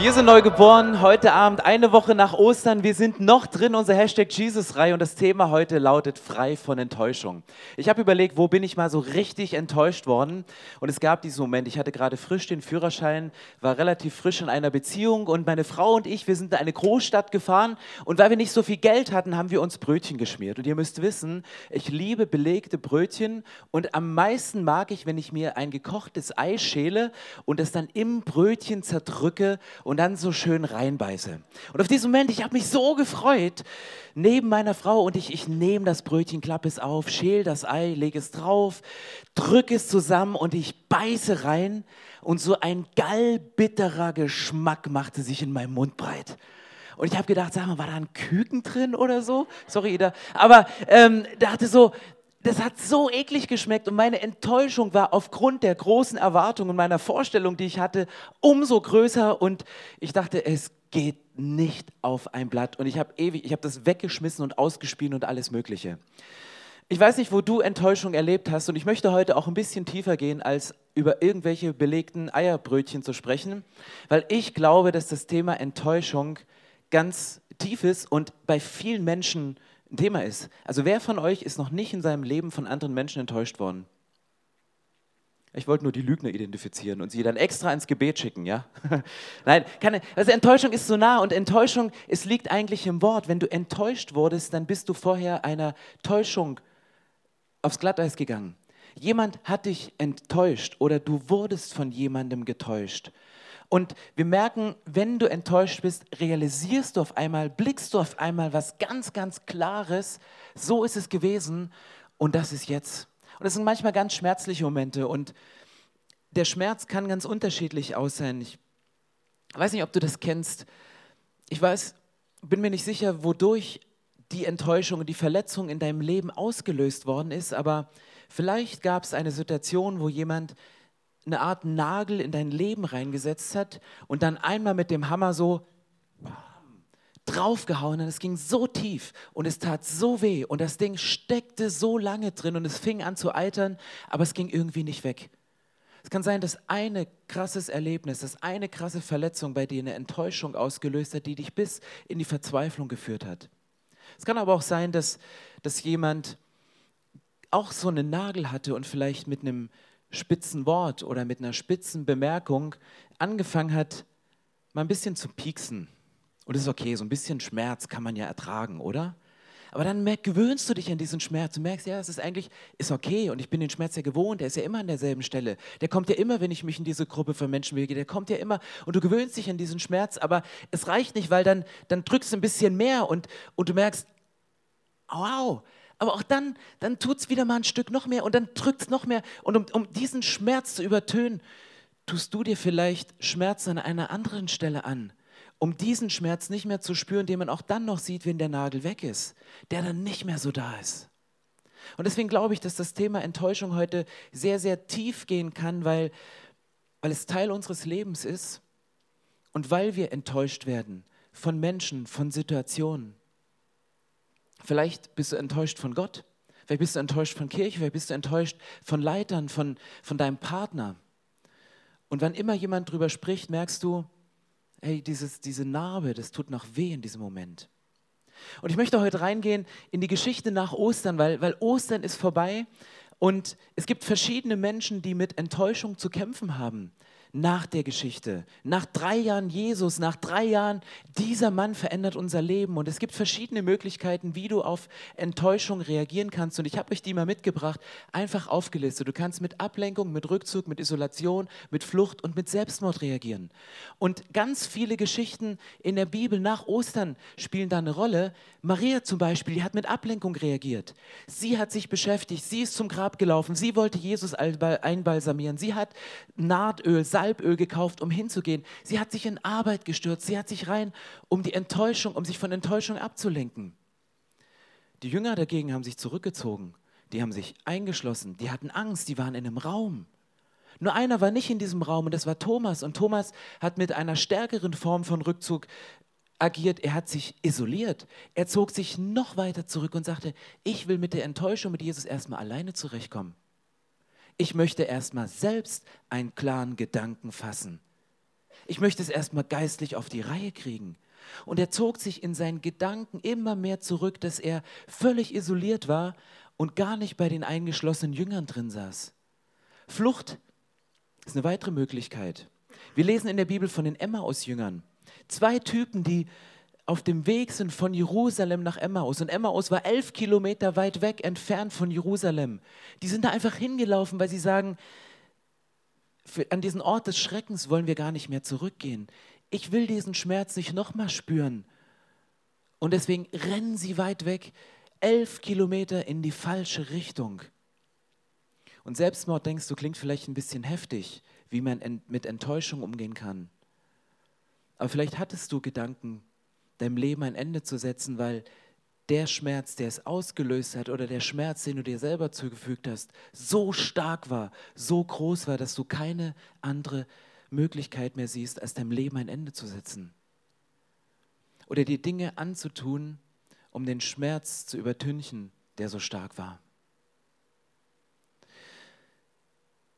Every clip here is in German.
Wir sind neu geboren, heute Abend, eine Woche nach Ostern. Wir sind noch drin, unsere Hashtag Jesus-Reihe und das Thema heute lautet frei von Enttäuschung. Ich habe überlegt, wo bin ich mal so richtig enttäuscht worden? Und es gab diesen Moment, ich hatte gerade frisch den Führerschein, war relativ frisch in einer Beziehung und meine Frau und ich, wir sind in eine Großstadt gefahren und weil wir nicht so viel Geld hatten, haben wir uns Brötchen geschmiert. Und ihr müsst wissen, ich liebe belegte Brötchen und am meisten mag ich, wenn ich mir ein gekochtes Ei schäle und es dann im Brötchen zerdrücke und dann so schön reinbeiße. Und auf diesen Moment, ich habe mich so gefreut, neben meiner Frau und ich, ich nehme das Brötchen, klappe es auf, schäle das Ei, lege es drauf, drücke es zusammen und ich beiße rein und so ein gallbitterer Geschmack machte sich in meinem Mund breit. Und ich habe gedacht, sag mal, war da ein Küken drin oder so? Sorry, Ida. Aber ähm, dachte so, das hat so eklig geschmeckt und meine Enttäuschung war aufgrund der großen Erwartungen meiner Vorstellung, die ich hatte, umso größer und ich dachte, es geht nicht auf ein Blatt und ich habe ewig, ich habe das weggeschmissen und ausgespielt und alles Mögliche. Ich weiß nicht, wo du Enttäuschung erlebt hast und ich möchte heute auch ein bisschen tiefer gehen, als über irgendwelche belegten Eierbrötchen zu sprechen, weil ich glaube, dass das Thema Enttäuschung ganz tief ist und bei vielen Menschen ein Thema ist. Also wer von euch ist noch nicht in seinem Leben von anderen Menschen enttäuscht worden? Ich wollte nur die Lügner identifizieren und sie dann extra ins Gebet schicken, ja? Nein, keine, also Enttäuschung ist so nah und Enttäuschung, es liegt eigentlich im Wort. Wenn du enttäuscht wurdest, dann bist du vorher einer Täuschung aufs Glatteis gegangen. Jemand hat dich enttäuscht oder du wurdest von jemandem getäuscht. Und wir merken, wenn du enttäuscht bist, realisierst du auf einmal, blickst du auf einmal was ganz, ganz Klares. So ist es gewesen und das ist jetzt. Und das sind manchmal ganz schmerzliche Momente und der Schmerz kann ganz unterschiedlich aussehen. Ich weiß nicht, ob du das kennst. Ich weiß, bin mir nicht sicher, wodurch die Enttäuschung die Verletzung in deinem Leben ausgelöst worden ist, aber vielleicht gab es eine Situation, wo jemand eine Art Nagel in dein Leben reingesetzt hat und dann einmal mit dem Hammer so draufgehauen und es ging so tief und es tat so weh und das Ding steckte so lange drin und es fing an zu eitern, aber es ging irgendwie nicht weg. Es kann sein, dass eine krasses Erlebnis, dass eine krasse Verletzung bei dir eine Enttäuschung ausgelöst hat, die dich bis in die Verzweiflung geführt hat. Es kann aber auch sein, dass, dass jemand auch so einen Nagel hatte und vielleicht mit einem spitzen Wort oder mit einer spitzen Bemerkung angefangen hat, mal ein bisschen zu pieksen. Und das ist okay, so ein bisschen Schmerz kann man ja ertragen, oder? Aber dann merk, gewöhnst du dich an diesen Schmerz und merkst, ja, es ist eigentlich, ist okay und ich bin den Schmerz ja gewohnt, der ist ja immer an derselben Stelle. Der kommt ja immer, wenn ich mich in diese Gruppe von Menschen bewege, der kommt ja immer und du gewöhnst dich an diesen Schmerz, aber es reicht nicht, weil dann, dann drückst du ein bisschen mehr und, und du merkst, wow, aber auch dann, dann tut es wieder mal ein Stück noch mehr und dann drückt es noch mehr. Und um, um diesen Schmerz zu übertönen, tust du dir vielleicht Schmerz an einer anderen Stelle an, um diesen Schmerz nicht mehr zu spüren, den man auch dann noch sieht, wenn der Nagel weg ist, der dann nicht mehr so da ist. Und deswegen glaube ich, dass das Thema Enttäuschung heute sehr, sehr tief gehen kann, weil, weil es Teil unseres Lebens ist und weil wir enttäuscht werden von Menschen, von Situationen. Vielleicht bist du enttäuscht von Gott. Vielleicht bist du enttäuscht von Kirche. Vielleicht bist du enttäuscht von Leitern, von, von deinem Partner. Und wann immer jemand drüber spricht, merkst du, hey, dieses, diese Narbe, das tut noch weh in diesem Moment. Und ich möchte heute reingehen in die Geschichte nach Ostern, weil, weil Ostern ist vorbei und es gibt verschiedene Menschen, die mit Enttäuschung zu kämpfen haben nach der Geschichte. Nach drei Jahren Jesus, nach drei Jahren, dieser Mann verändert unser Leben. Und es gibt verschiedene Möglichkeiten, wie du auf Enttäuschung reagieren kannst. Und ich habe euch die mal mitgebracht, einfach aufgelistet. Du kannst mit Ablenkung, mit Rückzug, mit Isolation, mit Flucht und mit Selbstmord reagieren. Und ganz viele Geschichten in der Bibel nach Ostern spielen da eine Rolle. Maria zum Beispiel, die hat mit Ablenkung reagiert. Sie hat sich beschäftigt, sie ist zum Grab gelaufen, sie wollte Jesus einbalsamieren, sie hat Nahdöl, Salböl gekauft, um hinzugehen. Sie hat sich in Arbeit gestürzt. Sie hat sich rein, um die Enttäuschung, um sich von Enttäuschung abzulenken. Die Jünger dagegen haben sich zurückgezogen. Die haben sich eingeschlossen. Die hatten Angst. Die waren in einem Raum. Nur einer war nicht in diesem Raum und das war Thomas. Und Thomas hat mit einer stärkeren Form von Rückzug agiert. Er hat sich isoliert. Er zog sich noch weiter zurück und sagte, ich will mit der Enttäuschung mit Jesus erstmal alleine zurechtkommen. Ich möchte erstmal selbst einen klaren Gedanken fassen. Ich möchte es erstmal geistlich auf die Reihe kriegen. Und er zog sich in seinen Gedanken immer mehr zurück, dass er völlig isoliert war und gar nicht bei den eingeschlossenen Jüngern drin saß. Flucht ist eine weitere Möglichkeit. Wir lesen in der Bibel von den Emmaus-Jüngern. Zwei Typen, die auf dem Weg sind von Jerusalem nach Emmaus. Und Emmaus war elf Kilometer weit weg entfernt von Jerusalem. Die sind da einfach hingelaufen, weil sie sagen, für, an diesen Ort des Schreckens wollen wir gar nicht mehr zurückgehen. Ich will diesen Schmerz nicht nochmal spüren. Und deswegen rennen sie weit weg, elf Kilometer in die falsche Richtung. Und Selbstmord, denkst du, klingt vielleicht ein bisschen heftig, wie man mit Enttäuschung umgehen kann. Aber vielleicht hattest du Gedanken, deinem Leben ein Ende zu setzen, weil der Schmerz, der es ausgelöst hat oder der Schmerz, den du dir selber zugefügt hast, so stark war, so groß war, dass du keine andere Möglichkeit mehr siehst, als deinem Leben ein Ende zu setzen. Oder dir Dinge anzutun, um den Schmerz zu übertünchen, der so stark war.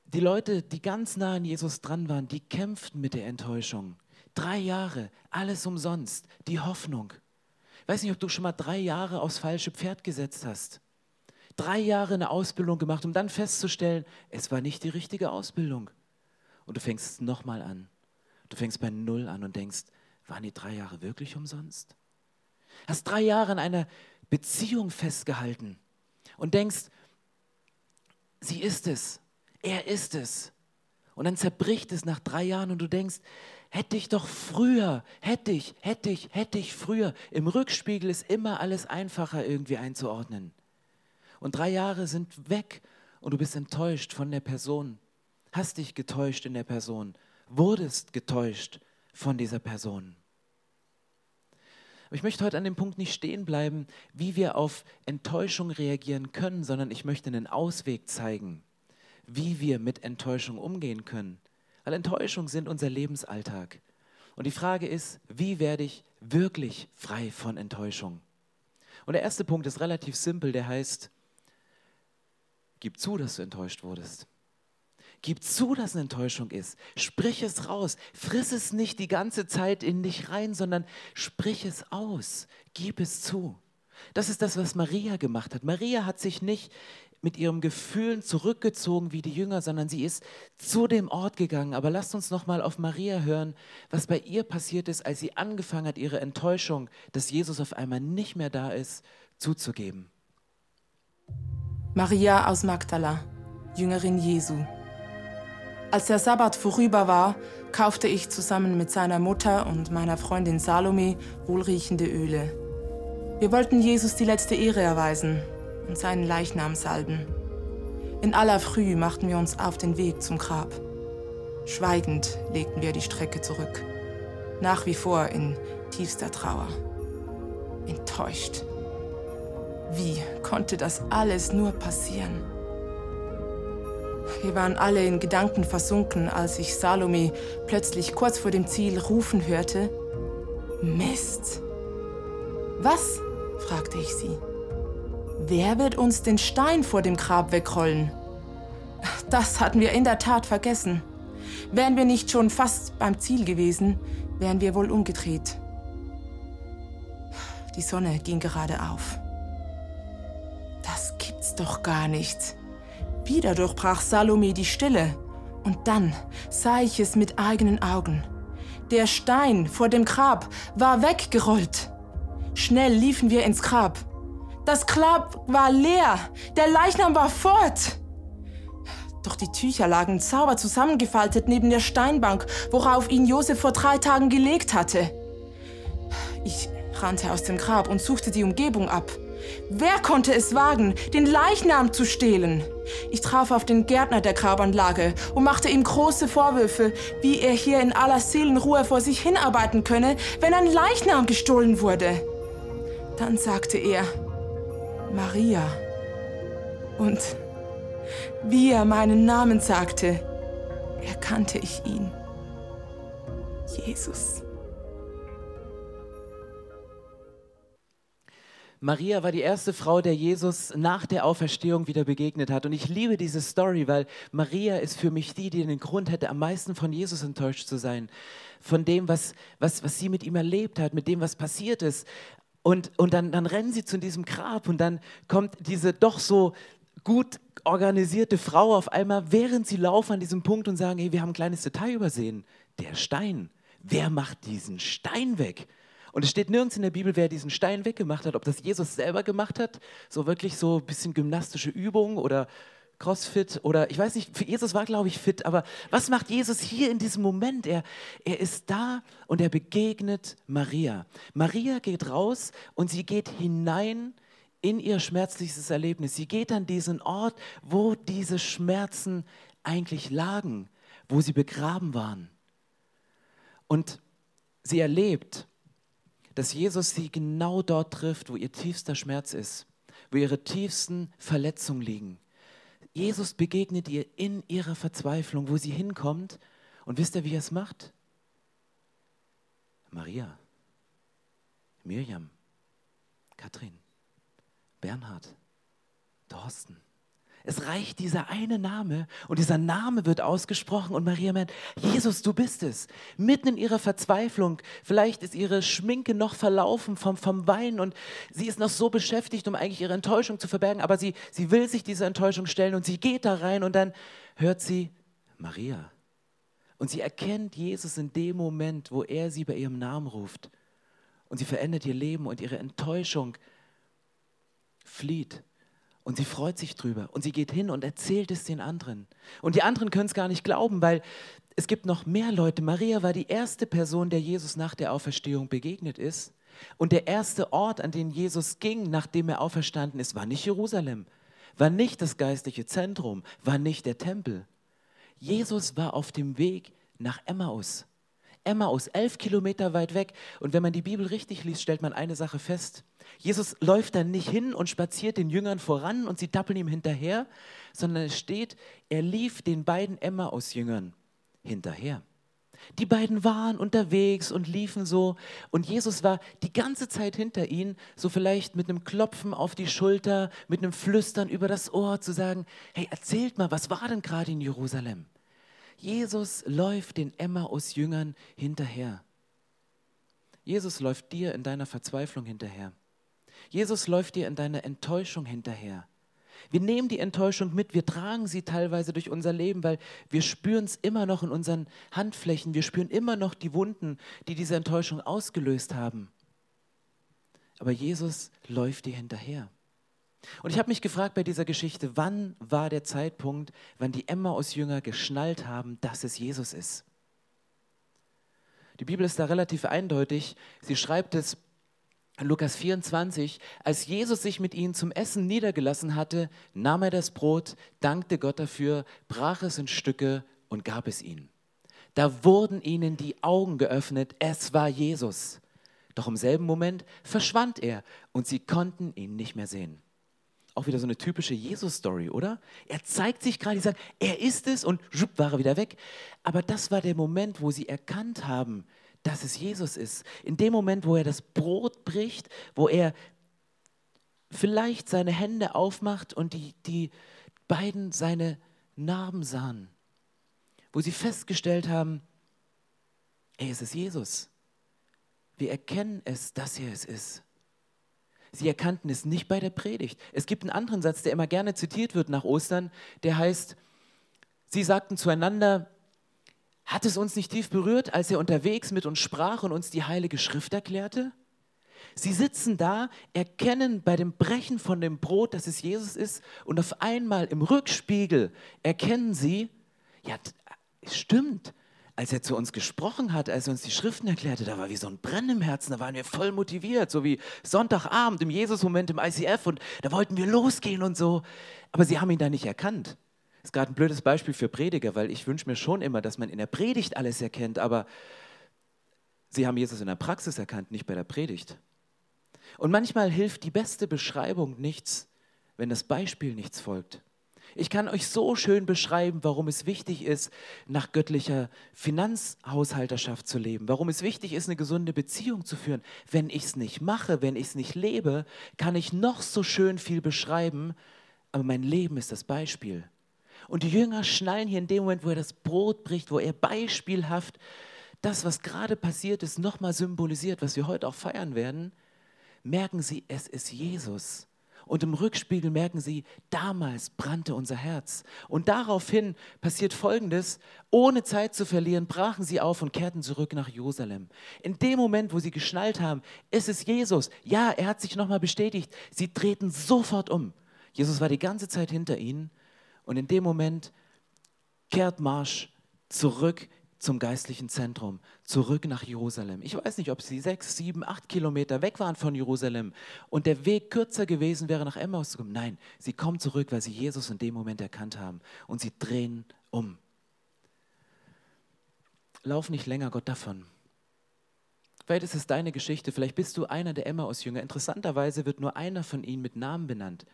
Die Leute, die ganz nah an Jesus dran waren, die kämpften mit der Enttäuschung. Drei Jahre, alles umsonst, die Hoffnung. Ich weiß nicht, ob du schon mal drei Jahre aufs falsche Pferd gesetzt hast. Drei Jahre eine Ausbildung gemacht, um dann festzustellen, es war nicht die richtige Ausbildung. Und du fängst nochmal an. Du fängst bei Null an und denkst, waren die drei Jahre wirklich umsonst? Hast drei Jahre an einer Beziehung festgehalten und denkst, sie ist es, er ist es. Und dann zerbricht es nach drei Jahren und du denkst, hätte ich doch früher, hätte ich, hätte ich, hätte ich früher. Im Rückspiegel ist immer alles einfacher irgendwie einzuordnen. Und drei Jahre sind weg und du bist enttäuscht von der Person, hast dich getäuscht in der Person, wurdest getäuscht von dieser Person. Ich möchte heute an dem Punkt nicht stehen bleiben, wie wir auf Enttäuschung reagieren können, sondern ich möchte einen Ausweg zeigen, wie wir mit Enttäuschung umgehen können. Weil Enttäuschung sind unser Lebensalltag. Und die Frage ist, wie werde ich wirklich frei von Enttäuschung? Und der erste Punkt ist relativ simpel, der heißt, gib zu, dass du enttäuscht wurdest. Gib zu, dass eine Enttäuschung ist. Sprich es raus. Friss es nicht die ganze Zeit in dich rein, sondern sprich es aus. Gib es zu. Das ist das, was Maria gemacht hat. Maria hat sich nicht mit ihren Gefühlen zurückgezogen wie die Jünger, sondern sie ist zu dem Ort gegangen. Aber lasst uns noch mal auf Maria hören, was bei ihr passiert ist, als sie angefangen hat, ihre Enttäuschung, dass Jesus auf einmal nicht mehr da ist, zuzugeben. Maria aus Magdala, Jüngerin Jesu. Als der Sabbat vorüber war, kaufte ich zusammen mit seiner Mutter und meiner Freundin Salome wohlriechende Öle. Wir wollten Jesus die letzte Ehre erweisen und seinen Leichnam salben. In aller Früh machten wir uns auf den Weg zum Grab. Schweigend legten wir die Strecke zurück, nach wie vor in tiefster Trauer. Enttäuscht. Wie konnte das alles nur passieren? Wir waren alle in Gedanken versunken, als ich Salome plötzlich kurz vor dem Ziel rufen hörte. Mist! Was? fragte ich sie. Wer wird uns den Stein vor dem Grab wegrollen? Das hatten wir in der Tat vergessen. Wären wir nicht schon fast beim Ziel gewesen, wären wir wohl umgedreht. Die Sonne ging gerade auf. Das gibt's doch gar nicht. Wieder durchbrach Salome die Stille. Und dann sah ich es mit eigenen Augen. Der Stein vor dem Grab war weggerollt. Schnell liefen wir ins Grab. Das Grab war leer. Der Leichnam war fort. Doch die Tücher lagen sauber zusammengefaltet neben der Steinbank, worauf ihn Josef vor drei Tagen gelegt hatte. Ich rannte aus dem Grab und suchte die Umgebung ab. Wer konnte es wagen, den Leichnam zu stehlen? Ich traf auf den Gärtner der Grabanlage und machte ihm große Vorwürfe, wie er hier in aller Seelenruhe vor sich hinarbeiten könne, wenn ein Leichnam gestohlen wurde. Dann sagte er, Maria. Und wie er meinen Namen sagte, erkannte ich ihn. Jesus. Maria war die erste Frau, der Jesus nach der Auferstehung wieder begegnet hat. Und ich liebe diese Story, weil Maria ist für mich die, die den Grund hätte, am meisten von Jesus enttäuscht zu sein. Von dem, was, was, was sie mit ihm erlebt hat, mit dem, was passiert ist. Und, und dann, dann rennen sie zu diesem Grab und dann kommt diese doch so gut organisierte Frau auf einmal, während sie laufen an diesem Punkt und sagen, hey, wir haben ein kleines Detail übersehen. Der Stein. Wer macht diesen Stein weg? Und es steht nirgends in der Bibel, wer diesen Stein weggemacht hat, ob das Jesus selber gemacht hat, so wirklich so ein bisschen gymnastische Übungen oder Crossfit oder ich weiß nicht, für Jesus war, glaube ich, fit, aber was macht Jesus hier in diesem Moment? Er, er ist da und er begegnet Maria. Maria geht raus und sie geht hinein in ihr schmerzliches Erlebnis. Sie geht an diesen Ort, wo diese Schmerzen eigentlich lagen, wo sie begraben waren. Und sie erlebt, dass Jesus sie genau dort trifft, wo ihr tiefster Schmerz ist, wo ihre tiefsten Verletzungen liegen. Jesus begegnet ihr in ihrer Verzweiflung, wo sie hinkommt. Und wisst ihr, wie er es macht? Maria, Mirjam, Katrin, Bernhard, Thorsten. Es reicht dieser eine Name und dieser Name wird ausgesprochen und Maria meint, Jesus, du bist es. Mitten in ihrer Verzweiflung, vielleicht ist ihre Schminke noch verlaufen vom, vom Weinen und sie ist noch so beschäftigt, um eigentlich ihre Enttäuschung zu verbergen, aber sie, sie will sich dieser Enttäuschung stellen und sie geht da rein und dann hört sie Maria. Und sie erkennt Jesus in dem Moment, wo er sie bei ihrem Namen ruft. Und sie verändert ihr Leben und ihre Enttäuschung flieht. Und sie freut sich drüber und sie geht hin und erzählt es den anderen. Und die anderen können es gar nicht glauben, weil es gibt noch mehr Leute. Maria war die erste Person, der Jesus nach der Auferstehung begegnet ist. Und der erste Ort, an den Jesus ging, nachdem er auferstanden ist, war nicht Jerusalem, war nicht das geistliche Zentrum, war nicht der Tempel. Jesus war auf dem Weg nach Emmaus. Emmaus, elf Kilometer weit weg. Und wenn man die Bibel richtig liest, stellt man eine Sache fest. Jesus läuft dann nicht hin und spaziert den Jüngern voran und sie tappeln ihm hinterher, sondern es steht, er lief den beiden Emmaus-Jüngern hinterher. Die beiden waren unterwegs und liefen so und Jesus war die ganze Zeit hinter ihnen, so vielleicht mit einem Klopfen auf die Schulter, mit einem Flüstern über das Ohr zu sagen, hey, erzählt mal, was war denn gerade in Jerusalem? Jesus läuft den Emmaus-Jüngern hinterher. Jesus läuft dir in deiner Verzweiflung hinterher. Jesus läuft dir in deiner Enttäuschung hinterher. Wir nehmen die Enttäuschung mit, wir tragen sie teilweise durch unser Leben, weil wir spüren es immer noch in unseren Handflächen, wir spüren immer noch die Wunden, die diese Enttäuschung ausgelöst haben. Aber Jesus läuft dir hinterher. Und ich habe mich gefragt bei dieser Geschichte, wann war der Zeitpunkt, wann die Emmaus-Jünger geschnallt haben, dass es Jesus ist? Die Bibel ist da relativ eindeutig. Sie schreibt es in Lukas 24, als Jesus sich mit ihnen zum Essen niedergelassen hatte, nahm er das Brot, dankte Gott dafür, brach es in Stücke und gab es ihnen. Da wurden ihnen die Augen geöffnet, es war Jesus. Doch im selben Moment verschwand er und sie konnten ihn nicht mehr sehen. Auch wieder so eine typische Jesus-Story, oder? Er zeigt sich gerade, sagen, er ist es und schupp, war er wieder weg. Aber das war der Moment, wo sie erkannt haben, dass es Jesus ist. In dem Moment, wo er das Brot bricht, wo er vielleicht seine Hände aufmacht und die, die beiden seine Narben sahen, wo sie festgestellt haben, ey, es ist Jesus. Wir erkennen es, dass er es ist. Sie erkannten es nicht bei der Predigt. Es gibt einen anderen Satz, der immer gerne zitiert wird nach Ostern, der heißt, sie sagten zueinander, hat es uns nicht tief berührt, als er unterwegs mit uns sprach und uns die Heilige Schrift erklärte? Sie sitzen da, erkennen bei dem Brechen von dem Brot, dass es Jesus ist, und auf einmal im Rückspiegel erkennen sie, ja, es stimmt, als er zu uns gesprochen hat, als er uns die Schriften erklärte, da war wie so ein Brennen im Herzen, da waren wir voll motiviert, so wie Sonntagabend im Jesus-Moment im ICF und da wollten wir losgehen und so. Aber sie haben ihn da nicht erkannt. Ist gerade ein blödes Beispiel für Prediger, weil ich wünsche mir schon immer, dass man in der Predigt alles erkennt, aber sie haben Jesus in der Praxis erkannt, nicht bei der Predigt. Und manchmal hilft die beste Beschreibung nichts, wenn das Beispiel nichts folgt. Ich kann euch so schön beschreiben, warum es wichtig ist, nach göttlicher Finanzhaushalterschaft zu leben, warum es wichtig ist, eine gesunde Beziehung zu führen. Wenn ich es nicht mache, wenn ich es nicht lebe, kann ich noch so schön viel beschreiben, aber mein Leben ist das Beispiel. Und die Jünger schnallen hier in dem Moment, wo er das Brot bricht, wo er beispielhaft das, was gerade passiert ist, nochmal symbolisiert, was wir heute auch feiern werden, merken sie, es ist Jesus. Und im Rückspiegel merken sie, damals brannte unser Herz. Und daraufhin passiert Folgendes, ohne Zeit zu verlieren, brachen sie auf und kehrten zurück nach Jerusalem. In dem Moment, wo sie geschnallt haben, es ist Jesus. Ja, er hat sich nochmal bestätigt. Sie drehten sofort um. Jesus war die ganze Zeit hinter ihnen. Und in dem Moment kehrt Marsch zurück zum geistlichen Zentrum, zurück nach Jerusalem. Ich weiß nicht, ob sie sechs, sieben, acht Kilometer weg waren von Jerusalem und der Weg kürzer gewesen wäre, nach Emmaus zu kommen. Nein, sie kommen zurück, weil sie Jesus in dem Moment erkannt haben und sie drehen um. Lauf nicht länger Gott davon. Vielleicht ist es deine Geschichte, vielleicht bist du einer der Emmaus-Jünger. Interessanterweise wird nur einer von ihnen mit Namen benannt,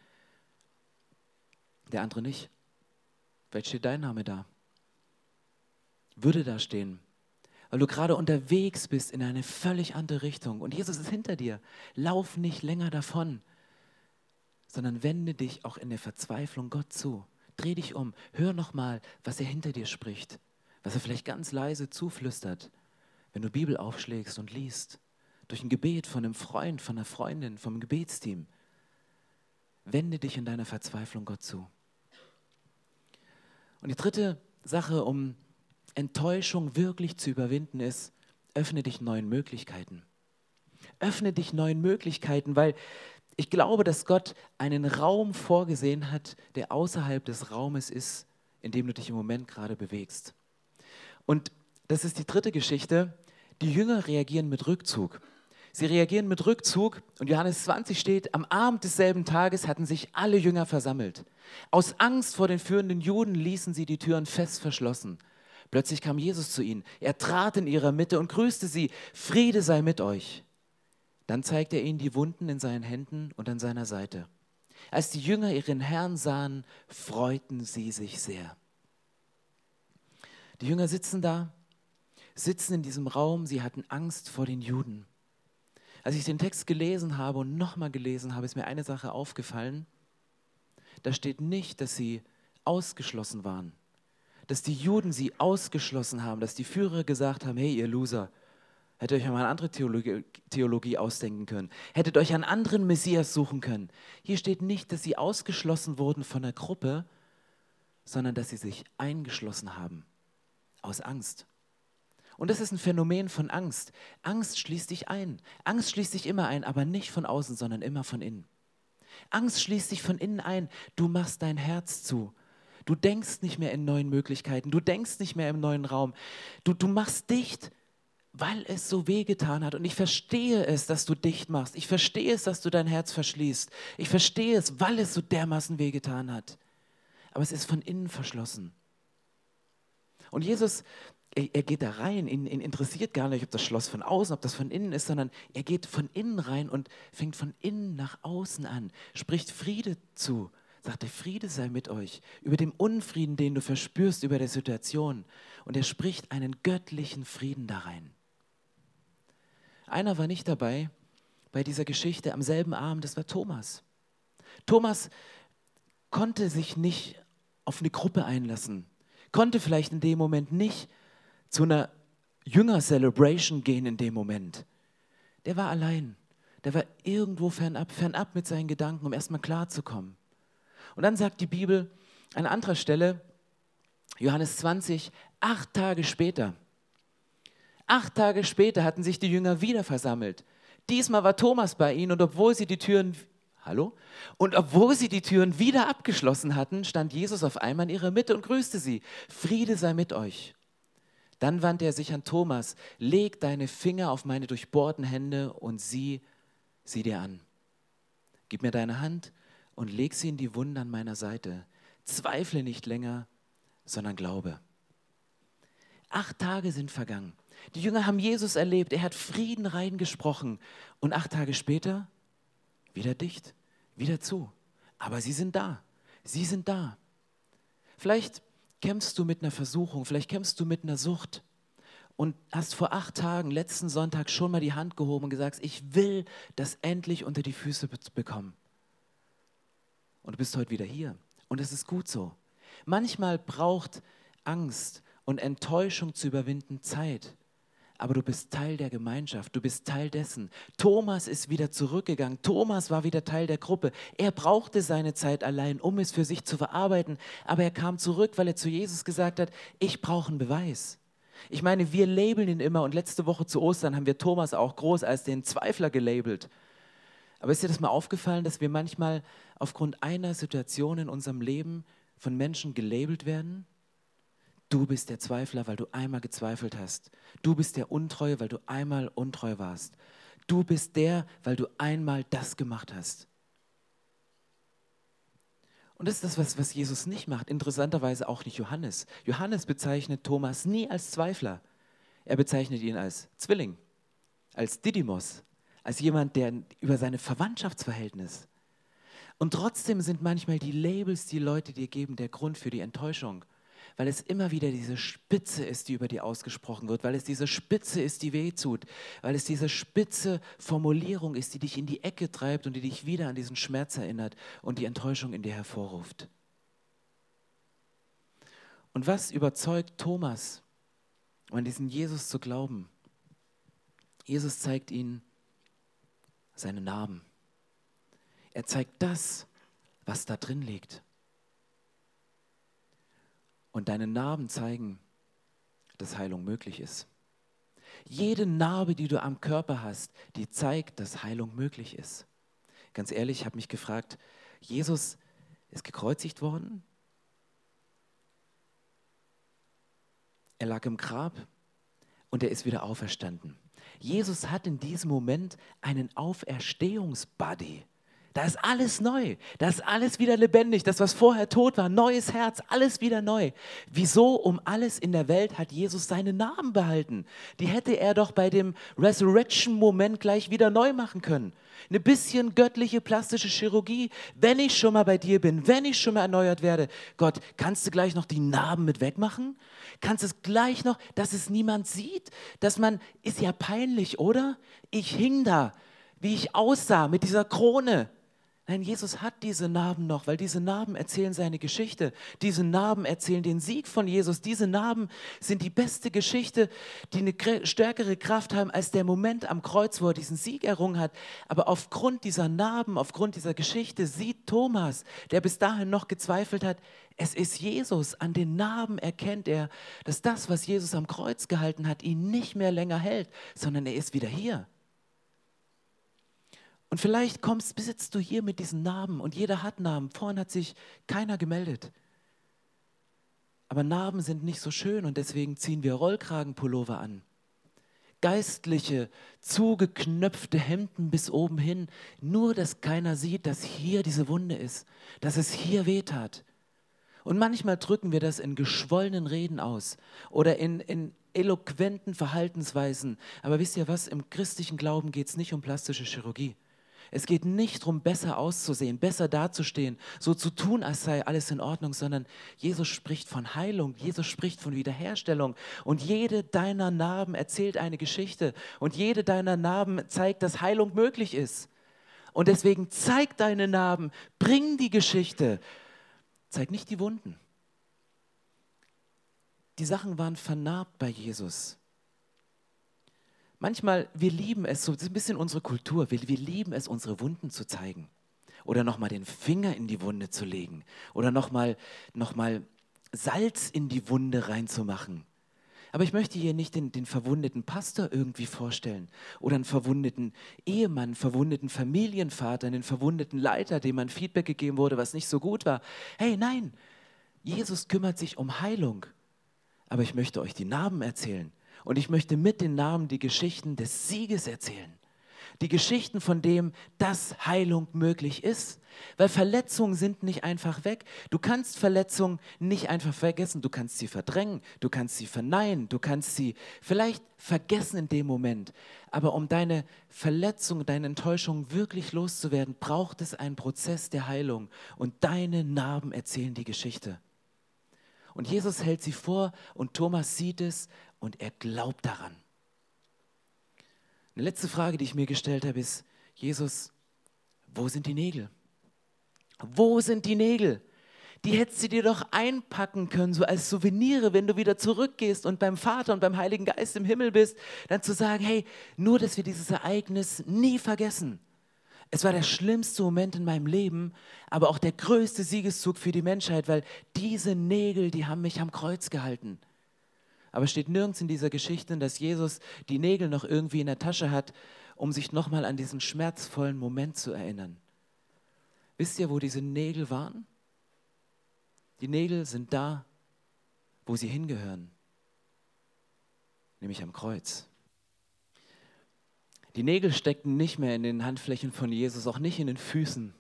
der andere nicht. Vielleicht steht dein Name da würde da stehen, weil du gerade unterwegs bist in eine völlig andere Richtung und Jesus ist hinter dir. Lauf nicht länger davon, sondern wende dich auch in der Verzweiflung Gott zu. Dreh dich um, hör nochmal, was er hinter dir spricht, was er vielleicht ganz leise zuflüstert, wenn du Bibel aufschlägst und liest, durch ein Gebet von einem Freund, von einer Freundin, vom Gebetsteam. Wende dich in deiner Verzweiflung Gott zu. Und die dritte Sache, um Enttäuschung wirklich zu überwinden ist, öffne dich neuen Möglichkeiten. Öffne dich neuen Möglichkeiten, weil ich glaube, dass Gott einen Raum vorgesehen hat, der außerhalb des Raumes ist, in dem du dich im Moment gerade bewegst. Und das ist die dritte Geschichte. Die Jünger reagieren mit Rückzug. Sie reagieren mit Rückzug und Johannes 20 steht, am Abend desselben Tages hatten sich alle Jünger versammelt. Aus Angst vor den führenden Juden ließen sie die Türen fest verschlossen. Plötzlich kam Jesus zu ihnen. Er trat in ihrer Mitte und grüßte sie. Friede sei mit euch. Dann zeigte er ihnen die Wunden in seinen Händen und an seiner Seite. Als die Jünger ihren Herrn sahen, freuten sie sich sehr. Die Jünger sitzen da, sitzen in diesem Raum, sie hatten Angst vor den Juden. Als ich den Text gelesen habe und nochmal gelesen habe, ist mir eine Sache aufgefallen. Da steht nicht, dass sie ausgeschlossen waren dass die Juden sie ausgeschlossen haben, dass die Führer gesagt haben, hey ihr Loser, hättet euch mal eine andere Theologie, Theologie ausdenken können, hättet euch einen anderen Messias suchen können. Hier steht nicht, dass sie ausgeschlossen wurden von der Gruppe, sondern dass sie sich eingeschlossen haben aus Angst. Und das ist ein Phänomen von Angst. Angst schließt dich ein. Angst schließt dich immer ein, aber nicht von außen, sondern immer von innen. Angst schließt dich von innen ein. Du machst dein Herz zu Du denkst nicht mehr in neuen Möglichkeiten. Du denkst nicht mehr im neuen Raum. Du, du machst dicht, weil es so wehgetan hat. Und ich verstehe es, dass du dicht machst. Ich verstehe es, dass du dein Herz verschließt. Ich verstehe es, weil es so dermaßen wehgetan hat. Aber es ist von innen verschlossen. Und Jesus, er, er geht da rein, ihn, ihn, interessiert gar nicht, ob das Schloss von außen, ob das von innen ist, sondern er geht von innen rein und fängt von innen nach außen an, spricht Friede zu sagt der Friede sei mit euch, über dem Unfrieden, den du verspürst über der Situation. Und er spricht einen göttlichen Frieden da rein. Einer war nicht dabei bei dieser Geschichte am selben Abend, das war Thomas. Thomas konnte sich nicht auf eine Gruppe einlassen, konnte vielleicht in dem Moment nicht zu einer Jünger-Celebration gehen in dem Moment. Der war allein. Der war irgendwo fernab, fernab mit seinen Gedanken, um erstmal klarzukommen. Und dann sagt die Bibel an anderer Stelle, Johannes 20, acht Tage später, acht Tage später hatten sich die Jünger wieder versammelt. Diesmal war Thomas bei ihnen und obwohl sie die Türen, hallo? Und obwohl sie die Türen wieder abgeschlossen hatten, stand Jesus auf einmal in ihrer Mitte und grüßte sie. Friede sei mit euch. Dann wandte er sich an Thomas, leg deine Finger auf meine durchbohrten Hände und sieh sie dir an. Gib mir deine Hand und leg sie in die Wunde an meiner Seite. Zweifle nicht länger, sondern glaube. Acht Tage sind vergangen. Die Jünger haben Jesus erlebt. Er hat Frieden reingesprochen. Und acht Tage später wieder dicht, wieder zu. Aber sie sind da. Sie sind da. Vielleicht kämpfst du mit einer Versuchung, vielleicht kämpfst du mit einer Sucht und hast vor acht Tagen, letzten Sonntag, schon mal die Hand gehoben und gesagt, ich will das endlich unter die Füße bekommen. Und du bist heute wieder hier. Und es ist gut so. Manchmal braucht Angst und Enttäuschung zu überwinden Zeit. Aber du bist Teil der Gemeinschaft, du bist Teil dessen. Thomas ist wieder zurückgegangen, Thomas war wieder Teil der Gruppe. Er brauchte seine Zeit allein, um es für sich zu verarbeiten, aber er kam zurück, weil er zu Jesus gesagt hat, ich brauche einen Beweis. Ich meine, wir labeln ihn immer und letzte Woche zu Ostern haben wir Thomas auch groß als den Zweifler gelabelt. Aber ist dir das mal aufgefallen, dass wir manchmal aufgrund einer Situation in unserem Leben von Menschen gelabelt werden? Du bist der Zweifler, weil du einmal gezweifelt hast. Du bist der Untreue, weil du einmal untreu warst. Du bist der, weil du einmal das gemacht hast. Und das ist das, was, was Jesus nicht macht. Interessanterweise auch nicht Johannes. Johannes bezeichnet Thomas nie als Zweifler. Er bezeichnet ihn als Zwilling, als Didymos, als jemand, der über seine Verwandtschaftsverhältnis. Und trotzdem sind manchmal die Labels, die Leute dir geben, der Grund für die Enttäuschung weil es immer wieder diese Spitze ist, die über dir ausgesprochen wird, weil es diese Spitze ist, die weh tut, weil es diese spitze Formulierung ist, die dich in die Ecke treibt und die dich wieder an diesen Schmerz erinnert und die Enttäuschung in dir hervorruft. Und was überzeugt Thomas, an diesen Jesus zu glauben? Jesus zeigt ihnen seine Narben. Er zeigt das, was da drin liegt. Und deine Narben zeigen, dass Heilung möglich ist. Jede Narbe, die du am Körper hast, die zeigt, dass Heilung möglich ist. Ganz ehrlich, ich habe mich gefragt, Jesus ist gekreuzigt worden. Er lag im Grab und er ist wieder auferstanden. Jesus hat in diesem Moment einen Auferstehungsbuddy. Da ist alles neu. Da ist alles wieder lebendig. Das, was vorher tot war, neues Herz, alles wieder neu. Wieso um alles in der Welt hat Jesus seinen Namen behalten? Die hätte er doch bei dem Resurrection-Moment gleich wieder neu machen können. Eine bisschen göttliche plastische Chirurgie. Wenn ich schon mal bei dir bin, wenn ich schon mal erneuert werde, Gott, kannst du gleich noch die Narben mit wegmachen? Kannst du es gleich noch, dass es niemand sieht? Dass man, ist ja peinlich, oder? Ich hing da, wie ich aussah mit dieser Krone Nein, Jesus hat diese Narben noch, weil diese Narben erzählen seine Geschichte. Diese Narben erzählen den Sieg von Jesus. Diese Narben sind die beste Geschichte, die eine stärkere Kraft haben als der Moment am Kreuz, wo er diesen Sieg errungen hat. Aber aufgrund dieser Narben, aufgrund dieser Geschichte sieht Thomas, der bis dahin noch gezweifelt hat, es ist Jesus. An den Narben erkennt er, dass das, was Jesus am Kreuz gehalten hat, ihn nicht mehr länger hält, sondern er ist wieder hier. Und vielleicht kommst, besitzt du hier mit diesen Narben und jeder hat Narben. Vorhin hat sich keiner gemeldet. Aber Narben sind nicht so schön und deswegen ziehen wir Rollkragenpullover an. Geistliche, zugeknöpfte Hemden bis oben hin, nur dass keiner sieht, dass hier diese Wunde ist, dass es hier wehtat. Und manchmal drücken wir das in geschwollenen Reden aus oder in, in eloquenten Verhaltensweisen. Aber wisst ihr was, im christlichen Glauben geht es nicht um plastische Chirurgie. Es geht nicht darum, besser auszusehen, besser dazustehen, so zu tun, als sei alles in Ordnung, sondern Jesus spricht von Heilung, Jesus spricht von Wiederherstellung. Und jede deiner Narben erzählt eine Geschichte und jede deiner Narben zeigt, dass Heilung möglich ist. Und deswegen zeig deine Narben, bring die Geschichte, zeig nicht die Wunden. Die Sachen waren vernarbt bei Jesus. Manchmal, wir lieben es, so das ist ein bisschen unsere Kultur, wir, wir lieben es, unsere Wunden zu zeigen. Oder nochmal den Finger in die Wunde zu legen. Oder nochmal noch mal Salz in die Wunde reinzumachen. Aber ich möchte hier nicht den, den verwundeten Pastor irgendwie vorstellen oder einen verwundeten Ehemann, verwundeten Familienvater, einen verwundeten Leiter, dem man Feedback gegeben wurde, was nicht so gut war. Hey, nein, Jesus kümmert sich um Heilung. Aber ich möchte euch die Narben erzählen. Und ich möchte mit den Namen die Geschichten des Sieges erzählen. Die Geschichten von dem, dass Heilung möglich ist. Weil Verletzungen sind nicht einfach weg. Du kannst Verletzungen nicht einfach vergessen. Du kannst sie verdrängen, du kannst sie verneinen, du kannst sie vielleicht vergessen in dem Moment. Aber um deine Verletzung, deine Enttäuschung wirklich loszuwerden, braucht es einen Prozess der Heilung. Und deine Narben erzählen die Geschichte. Und Jesus hält sie vor und Thomas sieht es und er glaubt daran. Eine letzte Frage, die ich mir gestellt habe, ist, Jesus, wo sind die Nägel? Wo sind die Nägel? Die hättest du dir doch einpacken können, so als Souvenire, wenn du wieder zurückgehst und beim Vater und beim Heiligen Geist im Himmel bist, dann zu sagen, hey, nur, dass wir dieses Ereignis nie vergessen. Es war der schlimmste Moment in meinem Leben, aber auch der größte Siegeszug für die Menschheit, weil diese Nägel, die haben mich am Kreuz gehalten. Aber steht nirgends in dieser Geschichte, dass Jesus die Nägel noch irgendwie in der Tasche hat, um sich nochmal an diesen schmerzvollen Moment zu erinnern. Wisst ihr, wo diese Nägel waren? Die Nägel sind da, wo sie hingehören, nämlich am Kreuz. Die Nägel steckten nicht mehr in den Handflächen von Jesus, auch nicht in den Füßen,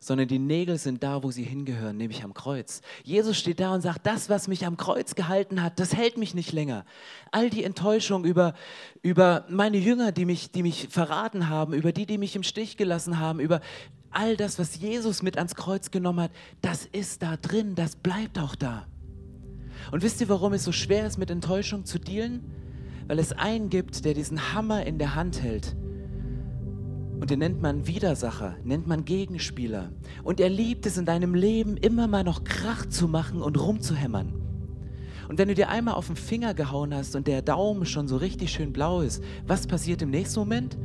sondern die Nägel sind da, wo sie hingehören, nämlich am Kreuz. Jesus steht da und sagt, das, was mich am Kreuz gehalten hat, das hält mich nicht länger. All die Enttäuschung über, über meine Jünger, die mich, die mich verraten haben, über die, die mich im Stich gelassen haben, über all das, was Jesus mit ans Kreuz genommen hat, das ist da drin, das bleibt auch da. Und wisst ihr, warum es so schwer ist, mit Enttäuschung zu dealen? weil es einen gibt, der diesen Hammer in der Hand hält. Und den nennt man Widersacher, nennt man Gegenspieler. Und er liebt es in deinem Leben immer mal noch Krach zu machen und rumzuhämmern. Und wenn du dir einmal auf den Finger gehauen hast und der Daumen schon so richtig schön blau ist, was passiert im nächsten Moment?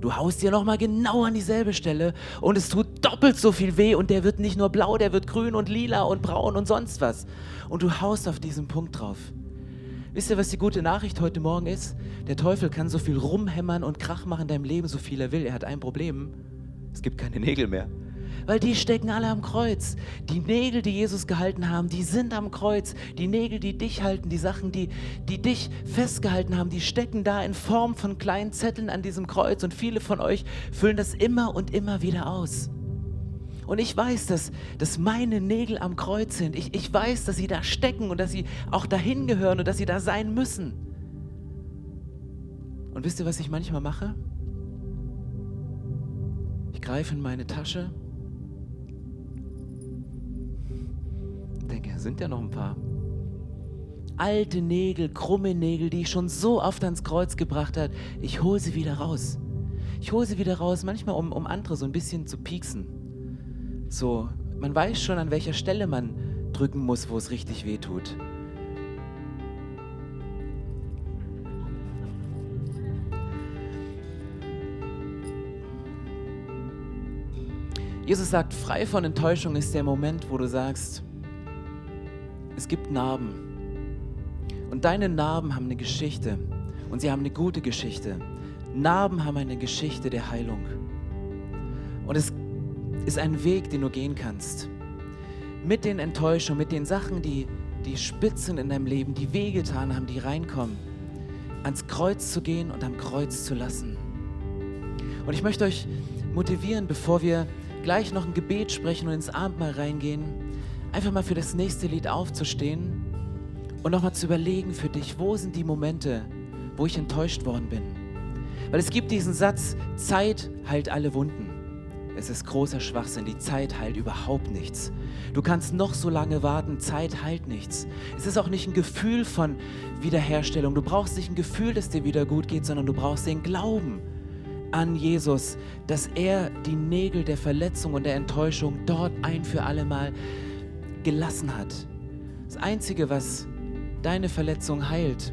Du haust dir nochmal genau an dieselbe Stelle und es tut doppelt so viel weh und der wird nicht nur blau, der wird grün und lila und braun und sonst was. Und du haust auf diesen Punkt drauf. Wisst ihr, was die gute Nachricht heute Morgen ist? Der Teufel kann so viel rumhämmern und Krach machen in deinem Leben, so viel er will. Er hat ein Problem. Es gibt keine Nägel mehr. Weil die stecken alle am Kreuz. Die Nägel, die Jesus gehalten haben, die sind am Kreuz. Die Nägel, die dich halten, die Sachen, die, die dich festgehalten haben, die stecken da in Form von kleinen Zetteln an diesem Kreuz. Und viele von euch füllen das immer und immer wieder aus. Und ich weiß, dass, dass meine Nägel am Kreuz sind. Ich, ich weiß, dass sie da stecken und dass sie auch dahin gehören und dass sie da sein müssen. Und wisst ihr, was ich manchmal mache? Ich greife in meine Tasche, denke, sind ja noch ein paar alte Nägel, krumme Nägel, die ich schon so oft ans Kreuz gebracht habe. Ich hole sie wieder raus. Ich hole sie wieder raus, manchmal um, um andere so ein bisschen zu pieksen. So, man weiß schon, an welcher Stelle man drücken muss, wo es richtig weh tut. Jesus sagt, frei von Enttäuschung ist der Moment, wo du sagst, es gibt Narben. Und deine Narben haben eine Geschichte. Und sie haben eine gute Geschichte. Narben haben eine Geschichte der Heilung. Und es ist ein Weg, den du gehen kannst. Mit den Enttäuschungen, mit den Sachen, die, die spitzen in deinem Leben, die wehgetan haben, die reinkommen, ans Kreuz zu gehen und am Kreuz zu lassen. Und ich möchte euch motivieren, bevor wir gleich noch ein Gebet sprechen und ins Abendmahl reingehen, einfach mal für das nächste Lied aufzustehen und nochmal zu überlegen für dich, wo sind die Momente, wo ich enttäuscht worden bin. Weil es gibt diesen Satz, Zeit heilt alle Wunden. Es ist großer Schwachsinn. Die Zeit heilt überhaupt nichts. Du kannst noch so lange warten. Zeit heilt nichts. Es ist auch nicht ein Gefühl von Wiederherstellung. Du brauchst nicht ein Gefühl, dass dir wieder gut geht, sondern du brauchst den Glauben an Jesus, dass er die Nägel der Verletzung und der Enttäuschung dort ein für alle Mal gelassen hat. Das Einzige, was deine Verletzung heilt,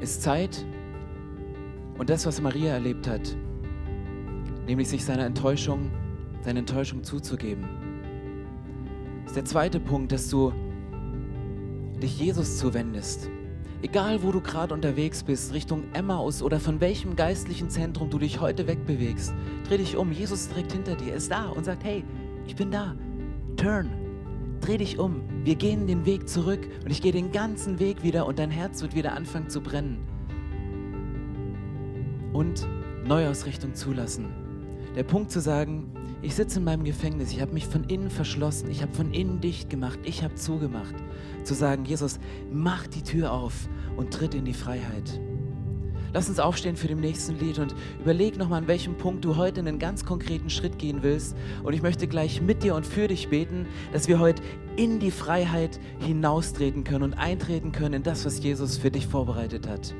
ist Zeit und das, was Maria erlebt hat, nämlich sich seiner Enttäuschung, seine Enttäuschung zuzugeben. Das ist der zweite Punkt, dass du dich Jesus zuwendest. Egal, wo du gerade unterwegs bist, Richtung Emmaus oder von welchem geistlichen Zentrum du dich heute wegbewegst, dreh dich um. Jesus ist direkt hinter dir, ist da und sagt: Hey, ich bin da. Turn. Dreh dich um. Wir gehen den Weg zurück und ich gehe den ganzen Weg wieder und dein Herz wird wieder anfangen zu brennen. Und Neuausrichtung zulassen. Der Punkt zu sagen, ich sitze in meinem Gefängnis, ich habe mich von innen verschlossen, ich habe von innen dicht gemacht, ich habe zugemacht. Zu sagen, Jesus, mach die Tür auf und tritt in die Freiheit. Lass uns aufstehen für den nächsten Lied und überleg nochmal, an welchem Punkt du heute einen ganz konkreten Schritt gehen willst. Und ich möchte gleich mit dir und für dich beten, dass wir heute in die Freiheit hinaustreten können und eintreten können in das, was Jesus für dich vorbereitet hat.